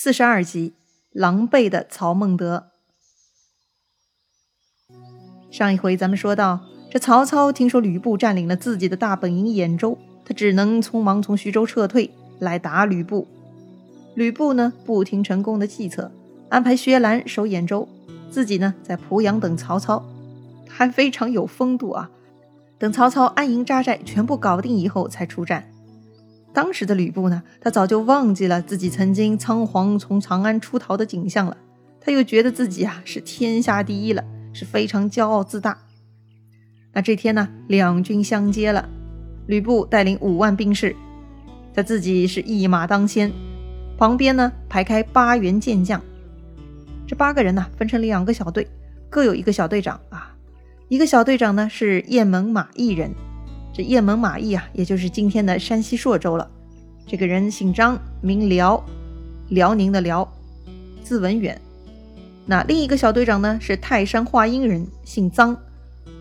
四十二集，狼狈的曹孟德。上一回咱们说到，这曹操听说吕布占领了自己的大本营兖州，他只能匆忙从徐州撤退来打吕布。吕布呢，不听陈宫的计策，安排薛兰守兖州，自己呢在濮阳等曹操，还非常有风度啊。等曹操安营扎寨全部搞定以后，才出战。当时的吕布呢，他早就忘记了自己曾经仓皇从长安出逃的景象了，他又觉得自己啊是天下第一了，是非常骄傲自大。那这天呢，两军相接了，吕布带领五万兵士，他自己是一马当先，旁边呢排开八员健将，这八个人呢分成两个小队，各有一个小队长啊，一个小队长呢是雁门马邑人。这雁门马邑啊，也就是今天的山西朔州了。这个人姓张，名辽，辽宁的辽，字文远。那另一个小队长呢，是泰山华阴人，姓臧，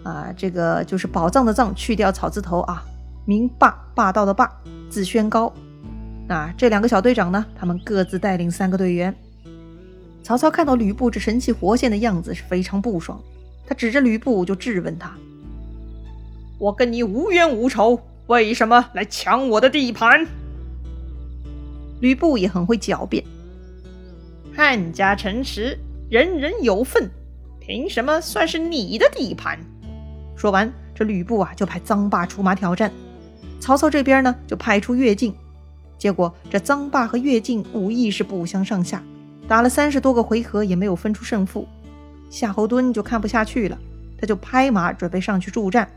啊，这个就是宝藏的藏，去掉草字头啊，名霸，霸道的霸，字宣高。那这两个小队长呢，他们各自带领三个队员。曹操看到吕布这神气活现的样子，是非常不爽，他指着吕布就质问他。我跟你无冤无仇，为什么来抢我的地盘？吕布也很会狡辩，汉家城池，人人有份，凭什么算是你的地盘？说完，这吕布啊就派臧霸出马挑战。曹操这边呢就派出乐进，结果这臧霸和乐进武艺是不相上下，打了三十多个回合也没有分出胜负。夏侯惇就看不下去了，他就拍马准备上去助战。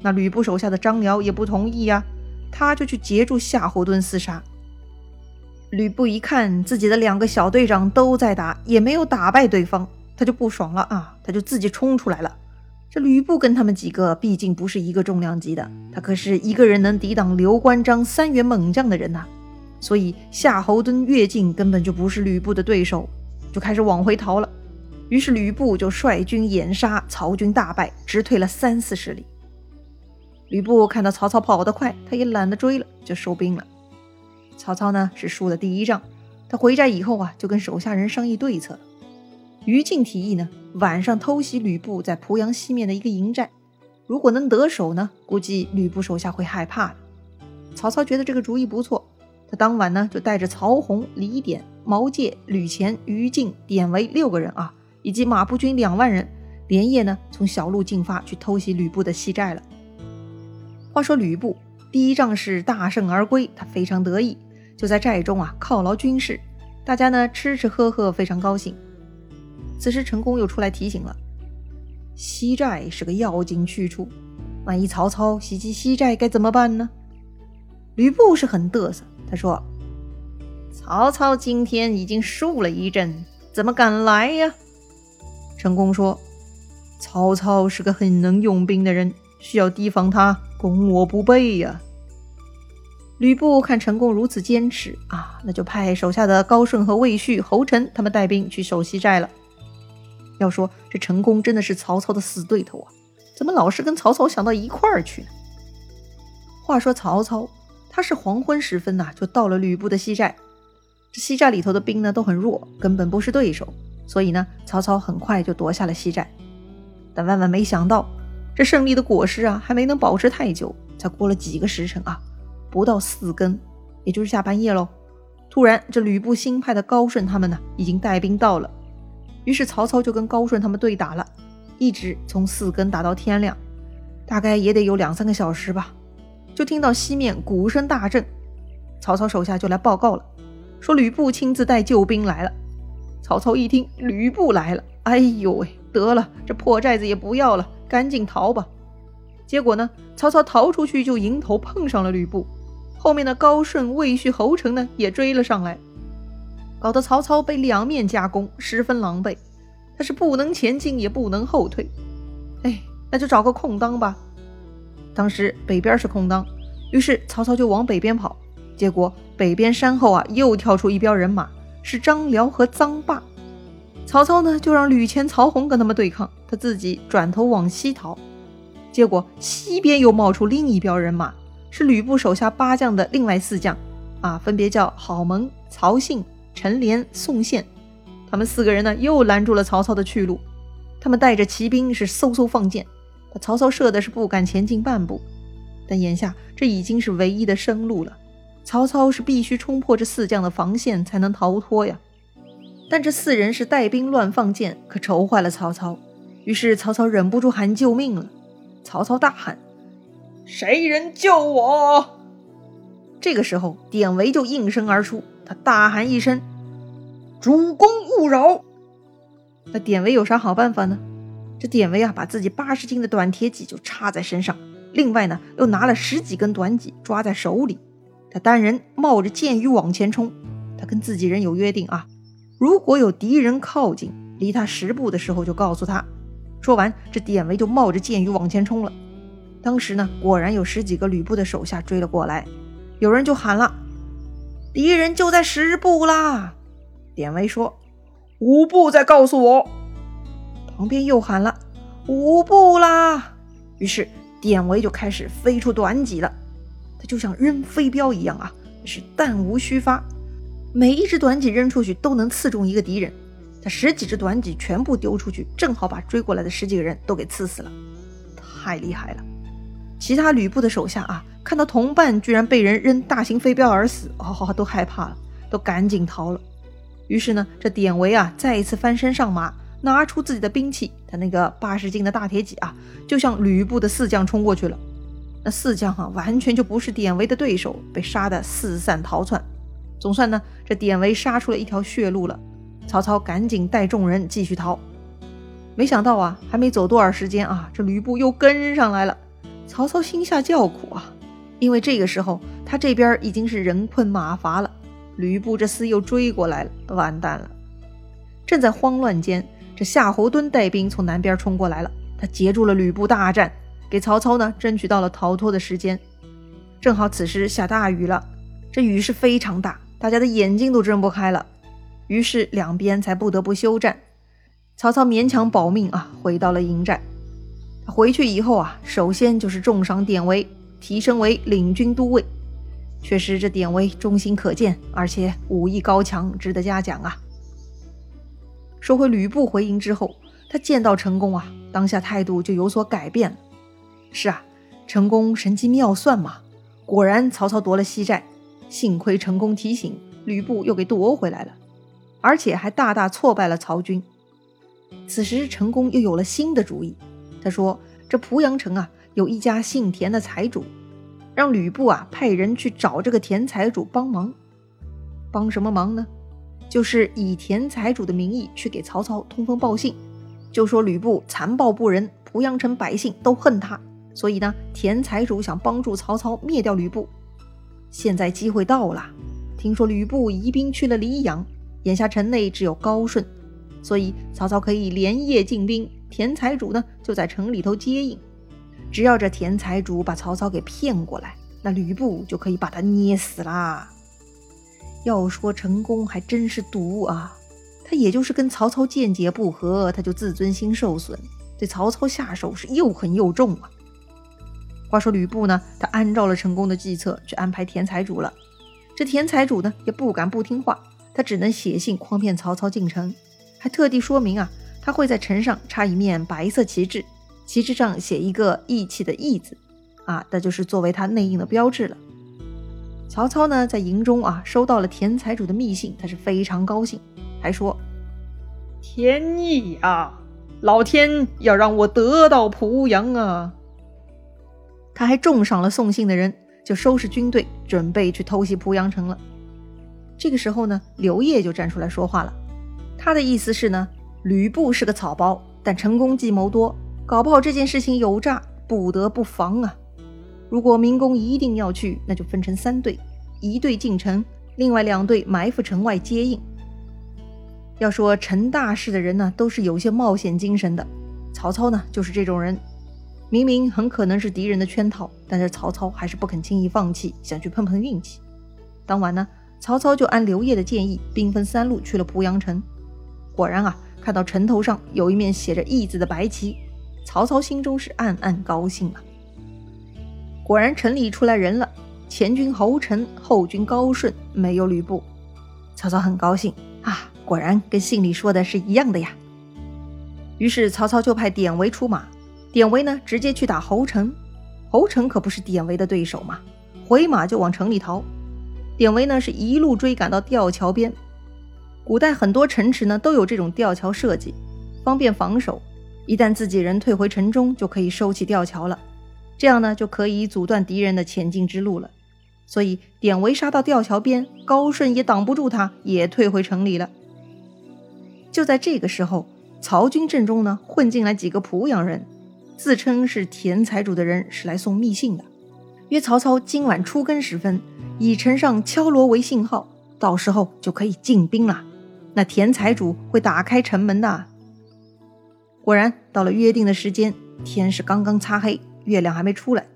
那吕布手下的张辽也不同意呀，他就去截住夏侯惇厮杀。吕布一看自己的两个小队长都在打，也没有打败对方，他就不爽了啊，他就自己冲出来了。这吕布跟他们几个毕竟不是一个重量级的，他可是一个人能抵挡刘关张三员猛将的人呐，所以夏侯惇、乐进根本就不是吕布的对手，就开始往回逃了。于是吕布就率军掩杀，曹军大败，直退了三四十里。吕布看到曹操跑得快，他也懒得追了，就收兵了。曹操呢是输了第一仗，他回寨以后啊，就跟手下人商议对策。于禁提议呢，晚上偷袭吕布在濮阳西面的一个营寨，如果能得手呢，估计吕布手下会害怕的。曹操觉得这个主意不错，他当晚呢就带着曹洪、李典、毛玠、吕虔、于禁、典韦六个人啊，以及马步军两万人，连夜呢从小路进发去偷袭吕布的西寨了。话说吕布第一仗是大胜而归，他非常得意，就在寨中啊犒劳军士，大家呢吃吃喝喝，非常高兴。此时陈宫又出来提醒了：西寨是个要紧去处，万一曹操袭击西寨该怎么办呢？吕布是很嘚瑟，他说：“曹操今天已经输了一阵，怎么敢来呀？”陈宫说：“曹操是个很能用兵的人，需要提防他。”攻我不备呀！吕布看陈宫如此坚持啊，那就派手下的高顺和魏续、侯成他们带兵去守西寨了。要说这陈宫真的是曹操的死对头啊，怎么老是跟曹操想到一块儿去呢？话说曹操他是黄昏时分呐，就到了吕布的西寨。这西寨里头的兵呢都很弱，根本不是对手，所以呢，曹操很快就夺下了西寨。但万万没想到。这胜利的果实啊，还没能保持太久，才过了几个时辰啊，不到四更，也就是下半夜喽。突然，这吕布新派的高顺他们呢，已经带兵到了。于是曹操就跟高顺他们对打了，一直从四更打到天亮，大概也得有两三个小时吧。就听到西面鼓声大震，曹操手下就来报告了，说吕布亲自带救兵来了。曹操一听吕布来了，哎呦喂，得了，这破寨子也不要了。赶紧逃吧！结果呢，曹操逃出去就迎头碰上了吕布，后面的高顺、魏续、侯成呢也追了上来，搞得曹操被两面夹攻，十分狼狈。他是不能前进，也不能后退。哎，那就找个空当吧。当时北边是空当，于是曹操就往北边跑。结果北边山后啊，又跳出一彪人马，是张辽和臧霸。曹操呢，就让吕虔、曹洪跟他们对抗，他自己转头往西逃。结果西边又冒出另一彪人马，是吕布手下八将的另外四将，啊，分别叫郝萌、曹信、陈连、宋宪，他们四个人呢又拦住了曹操的去路。他们带着骑兵是嗖嗖放箭，把曹操射的是不敢前进半步。但眼下这已经是唯一的生路了，曹操是必须冲破这四将的防线才能逃脱呀。但这四人是带兵乱放箭，可愁坏了曹操。于是曹操忍不住喊救命了。曹操大喊：“谁人救我？”这个时候，典韦就应声而出，他大喊一声：“主公勿扰！”那典韦有啥好办法呢？这典韦啊，把自己八十斤的短铁戟就插在身上，另外呢，又拿了十几根短戟抓在手里。他单人冒着箭雨往前冲。他跟自己人有约定啊，如果有敌人靠近，离他十步的时候就告诉他。说完，这典韦就冒着箭雨往前冲了。当时呢，果然有十几个吕布的手下追了过来。有人就喊了：“敌人就在十步啦！”典韦说。五步，再告诉我。旁边又喊了五步啦。于是典韦就开始飞出短戟了，他就像扔飞镖一样啊，是弹无虚发，每一只短戟扔出去都能刺中一个敌人。他十几只短戟全部丢出去，正好把追过来的十几个人都给刺死了，太厉害了。其他吕布的手下啊，看到同伴居然被人扔大型飞镖而死，哦，都害怕了，都赶紧逃了。于是呢，这典韦啊，再一次翻身上马，拿出自己的兵器，他那个八十斤的大铁戟啊，就向吕布的四将冲过去了。那四将啊，完全就不是典韦的对手，被杀得四散逃窜。总算呢，这典韦杀出了一条血路了。曹操赶紧带众人继续逃。没想到啊，还没走多少时间啊，这吕布又跟上来了。曹操心下叫苦啊，因为这个时候他这边已经是人困马乏了。吕布这厮又追过来了，完蛋了！正在慌乱间，这夏侯惇带兵从南边冲过来了，他截住了吕布大战，给曹操呢争取到了逃脱的时间。正好此时下大雨了，这雨是非常大，大家的眼睛都睁不开了，于是两边才不得不休战。曹操勉强保命啊，回到了营寨。回去以后啊，首先就是重赏典韦，提升为领军都尉。确实，这典韦忠心可见，而且武艺高强，值得嘉奖啊。说回吕布回营之后，他见到陈宫啊，当下态度就有所改变了。是啊，陈宫神机妙算嘛，果然曹操夺了西寨，幸亏成功提醒，吕布又给夺回来了，而且还大大挫败了曹军。此时陈宫又有了新的主意，他说：“这濮阳城啊，有一家姓田的财主。”让吕布啊派人去找这个田财主帮忙，帮什么忙呢？就是以田财主的名义去给曹操通风报信，就说吕布残暴不仁，濮阳城百姓都恨他，所以呢，田财主想帮助曹操灭掉吕布。现在机会到了，听说吕布移兵去了黎阳，眼下城内只有高顺，所以曹操可以连夜进兵，田财主呢就在城里头接应。只要这田财主把曹操给骗过来，那吕布就可以把他捏死啦。要说陈宫还真是毒啊，他也就是跟曹操见解不合，他就自尊心受损，对曹操下手是又狠又重啊。话说吕布呢，他按照了陈宫的计策去安排田财主了。这田财主呢也不敢不听话，他只能写信诓骗曹操进城，还特地说明啊，他会在城上插一面白色旗帜。旗帜上写一个义气的义字，啊，那就是作为他内应的标志了。曹操呢，在营中啊，收到了田财主的密信，他是非常高兴，还说：“天意啊，老天要让我得到濮阳啊！”他还重赏了送信的人，就收拾军队，准备去偷袭濮阳城了。这个时候呢，刘烨就站出来说话了，他的意思是呢，吕布是个草包，但成功计谋多。搞不好这件事情有诈，不得不防啊！如果明公一定要去，那就分成三队，一队进城，另外两队埋伏城外接应。要说成大事的人呢，都是有些冒险精神的。曹操呢，就是这种人。明明很可能是敌人的圈套，但是曹操还是不肯轻易放弃，想去碰碰运气。当晚呢，曹操就按刘烨的建议，兵分三路去了濮阳城。果然啊，看到城头上有一面写着“义”字的白旗。曹操心中是暗暗高兴啊！果然城里出来人了，前军侯成，后军高顺，没有吕布。曹操很高兴啊，果然跟信里说的是一样的呀。于是曹操就派典韦出马，典韦呢直接去打侯成，侯成可不是典韦的对手嘛，回马就往城里逃。典韦呢是一路追赶到吊桥边，古代很多城池呢都有这种吊桥设计，方便防守。一旦自己人退回城中，就可以收起吊桥了，这样呢就可以阻断敌人的前进之路了。所以典韦杀到吊桥边，高顺也挡不住他，也退回城里了。就在这个时候。曹军阵中呢，混进来几个濮阳人，自称是田财主的人，是来送密信的，约曹操今晚出更时分，以城上敲锣为信号，到时候就可以进兵了。那田财主会打开城门的。果然，到了约定的时间，天是刚刚擦黑，月亮还没出来，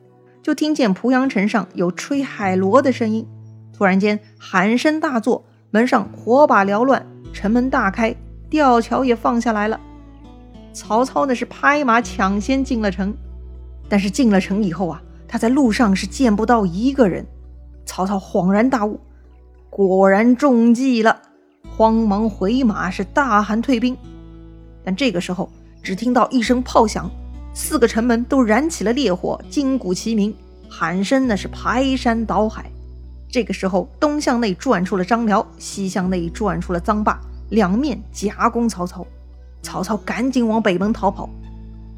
就听见濮阳城上有吹海螺的声音。突然间，喊声大作，门上火把缭乱，城门大开。吊桥也放下来了，曹操呢是拍马抢先进了城，但是进了城以后啊，他在路上是见不到一个人。曹操恍然大悟，果然中计了，慌忙回马是大喊退兵。但这个时候，只听到一声炮响，四个城门都燃起了烈火，金鼓齐鸣，喊声那是排山倒海。这个时候，东向内转出了张辽，西向内转出了臧霸。两面夹攻曹操，曹操赶紧往北门逃跑，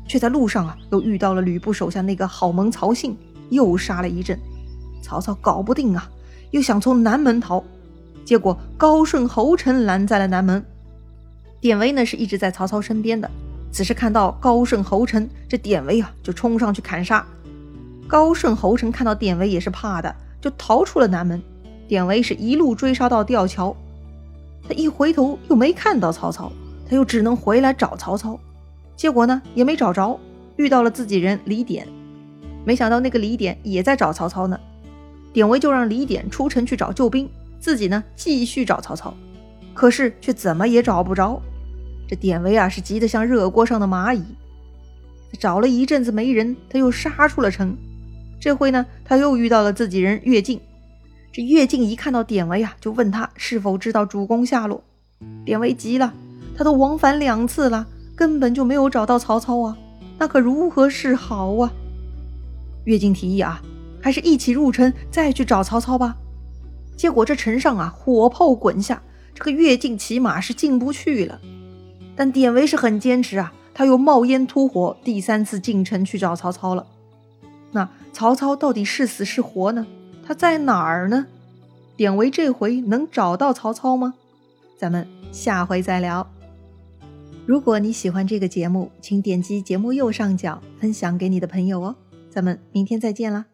却在路上啊又遇到了吕布手下那个好盟曹信，又杀了一阵。曹操搞不定啊，又想从南门逃，结果高顺、侯成拦在了南门。典韦呢是一直在曹操身边的，此时看到高顺、侯成，这典韦啊就冲上去砍杀。高顺、侯成看到典韦也是怕的，就逃出了南门。典韦是一路追杀到吊桥。他一回头又没看到曹操，他又只能回来找曹操，结果呢也没找着，遇到了自己人李典，没想到那个李典也在找曹操呢，典韦就让李典出城去找救兵，自己呢继续找曹操，可是却怎么也找不着，这典韦啊是急得像热锅上的蚂蚁，找了一阵子没人，他又杀出了城，这回呢他又遇到了自己人乐进。这乐进一看到典韦啊，就问他是否知道主公下落。典韦急了，他都往返两次了，根本就没有找到曹操啊，那可如何是好啊？乐进提议啊，还是一起入城再去找曹操吧。结果这城上啊，火炮滚下，这个乐进骑马是进不去了。但典韦是很坚持啊，他又冒烟突火，第三次进城去找曹操了。那曹操到底是死是活呢？他在哪儿呢？典韦这回能找到曹操吗？咱们下回再聊。如果你喜欢这个节目，请点击节目右上角分享给你的朋友哦。咱们明天再见啦！